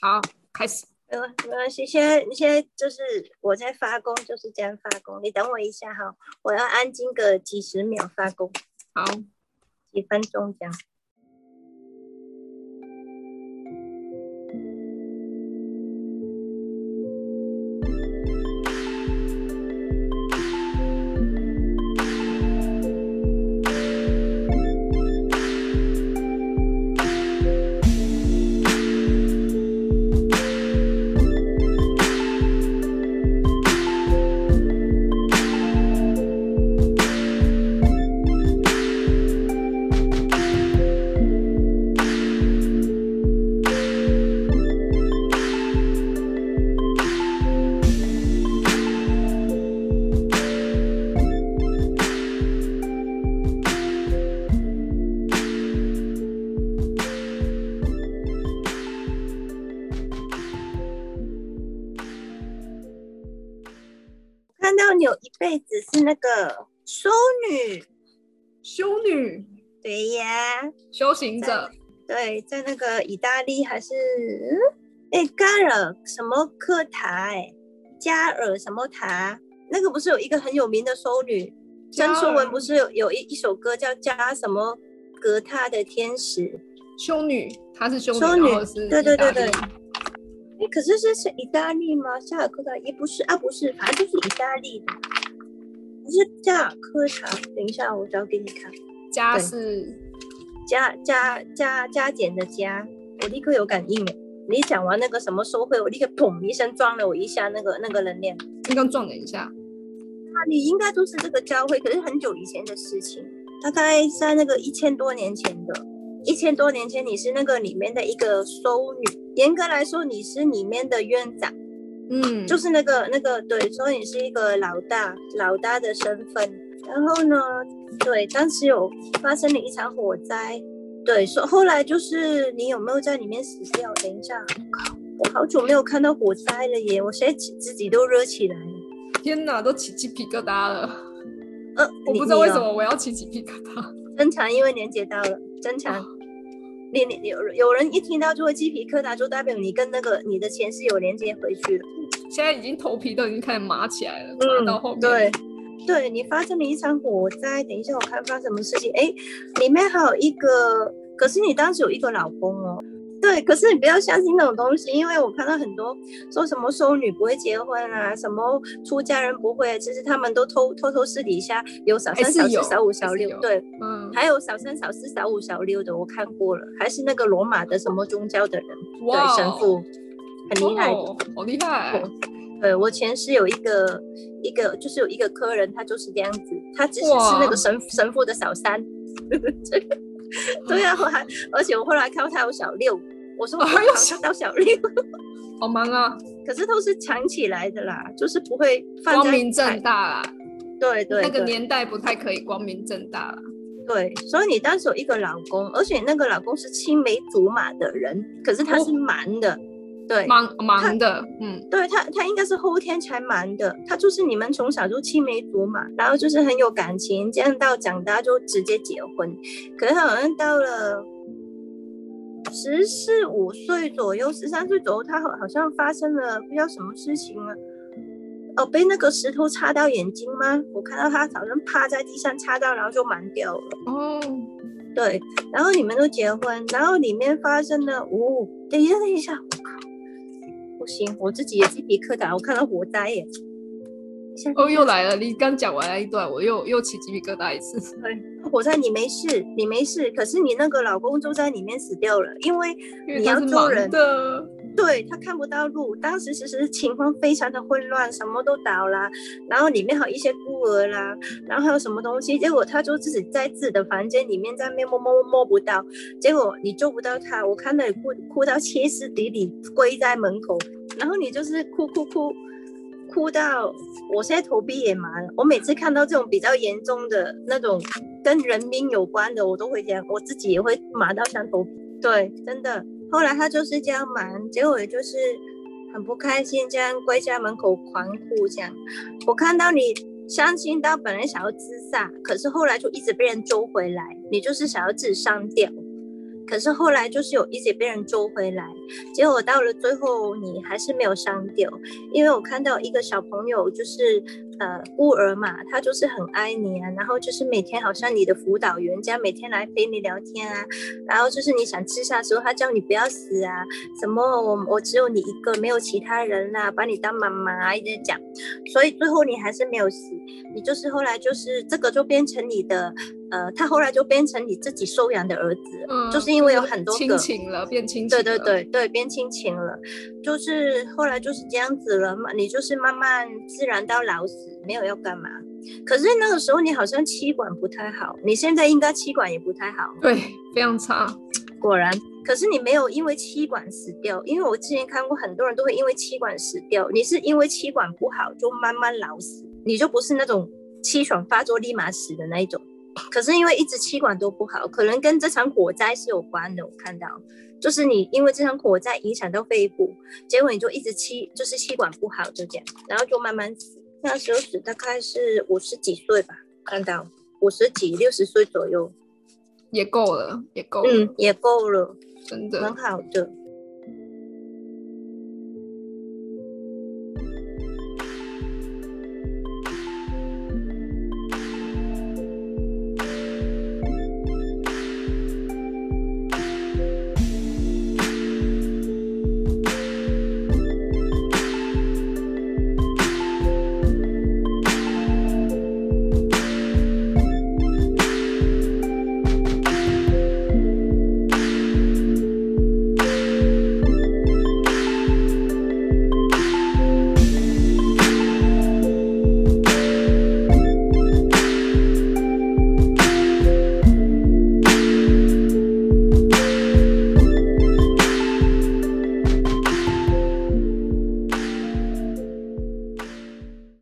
好，开始。没关没关系，现在现在就是我在发功，就是这样发功。你等我一下哈，我要安静个几十秒发功，好，几分钟这样。子是那个修女，修女、对呀，修行者，对，在那个意大利还是哎加尔什么科塔哎，加尔什么塔？那个不是有一个很有名的修女？加尔曾淑文不是有有一一首歌叫加什么格塔的天使？修女，她是修女，修女对对对对哎，可是这是意大利吗？夏尔科塔也不是啊，不是，反正就是意大利的，不是加尔科塔。等一下，我找给你看。加是加加加加减的加，我立刻有感应了！你讲完那个什么收会，我立刻砰一声撞了我一下那个那个人脸。刚刚撞了一下，啊，你应该都是这个教会，可是很久以前的事情，大概在那个一千多年前的，一千多年前你是那个里面的一个修女，严格来说你是里面的院长，嗯，就是那个那个对，所以你是一个老大老大的身份。然后呢，对，当时有发生了一场火灾，对，说后来就是你有没有在里面死掉？等一下，靠，我好久没有看到火灾了耶，我现在起自己都热起来了。天哪，都起鸡皮疙瘩了。呃，我不知道为什。么我要起鸡皮疙瘩。正常，因为连接到了，真长。你你有有人一听到就会鸡皮疙瘩，就代表你跟那个你的前世有连接回去了。现在已经头皮都已经开始麻起来了，嗯麻到后面。对，对你发生了一场火灾，等一下我看发生什么事情。哎，里面还有一个，可是你当时有一个老公哦。对，可是你不要相信那种东西，因为我看到很多说什么收女不会结婚啊，什么出家人不会，其实他们都偷偷偷私底下有小三、小四、小五、小六对，嗯，还有小三、小四、小五、小六的，我看过了，还是那个罗马的什么宗教的人，对神父，很厉害好厉害。对我前世有一个一个，就是有一个客人，他就是这样子，他只是是那个神神父的小三。对啊，我还而且我后来看到他有小六，我说我还有好像到小六，好忙啊，可是都是藏起来的啦，就是不会放光明正。大啦。对对对那个年代不太可以光明正大啦。对，所以你当时有一个老公，而且那个老公是青梅竹马的人，可是他是哦蛮的，对，忙忙的，嗯，对他，他应该是后天才瞒的。他就是你们从小就青梅竹马，然后就是很有感情，这样到长大就直接结婚。可是他好像到了十四五岁左右，十三岁左右，他好好像发生了不知道什么事情了。哦，被那个石头插到眼睛吗？我看到他好像趴在地上插到，然后就盲掉了。哦，对，然后你们都结婚，然后里面发生了，哦，等一下，等一下，我靠，不行，我自己也鸡皮疙瘩，我看到火灾耶。哦，又来了！你刚讲完那一段，我又又起鸡皮疙瘩一次。对，火灾你没事，你没事，可是你那个老公就在里面死掉了，因为你要救人的，对他看不到路，当时其实情况非常的混乱，什么都倒啦，然后里面还有一些孤儿啦，然后还有什么东西，结果他就自己在自己的房间里面在那边摸摸摸摸不到，结果你救不到他，我看到你哭哭到歇斯底里，跪在门口，然后你就是哭哭哭。哭到我现在头皮也麻了。我每次看到这种比较严重的那种跟人命有关的，我都会这样，我自己也会麻到像头皮。对，真的。后来他就是这样忙，结果也就是很不开心，这样跪在门口狂哭这样。我看到你伤心到本来想要自杀，可是后来就一直被人揪回来，你就是想要自己上吊，可是后来就是有一直被人揪回来，结果到了最后你还是没有删掉，因为我看到一个小朋友就是呃孤儿嘛，他就是很爱你啊，然后就是每天好像你的辅导员这样每天来陪你聊天啊，然后就是你想自杀的时候，他叫你不要死啊，什么我我只有你一个，没有其他人啦，把你当妈妈一直讲，所以最后你还是没有死，你就是后来就是这个就变成你的。呃，他后来就变成你自己收养的儿子，就是因为有很多亲情了，变亲情。对对对对，变亲情了，就是后来就是这样子了嘛。你就是慢慢自然到老死，没有要干嘛。可是那个时候你好像气管不太好，你现在应该气管也不太好。对，非常差。果然，可是你没有因为气管死掉，因为我之前看过很多人都会因为气管死掉，你是因为气管不好就慢慢老死，你就不是那种气喘发作立马死的那一种。可是因为一直气管都不好，可能跟这场火灾是有关的。我看到，就是你因为这场火灾影响到肺部，结果你就一直气，就是气管不好，就这样，然后就慢慢死。那时候死大概是五十几岁吧，看到五十几、六十岁左右，也够了，也够了，嗯，也够了，真的很好的。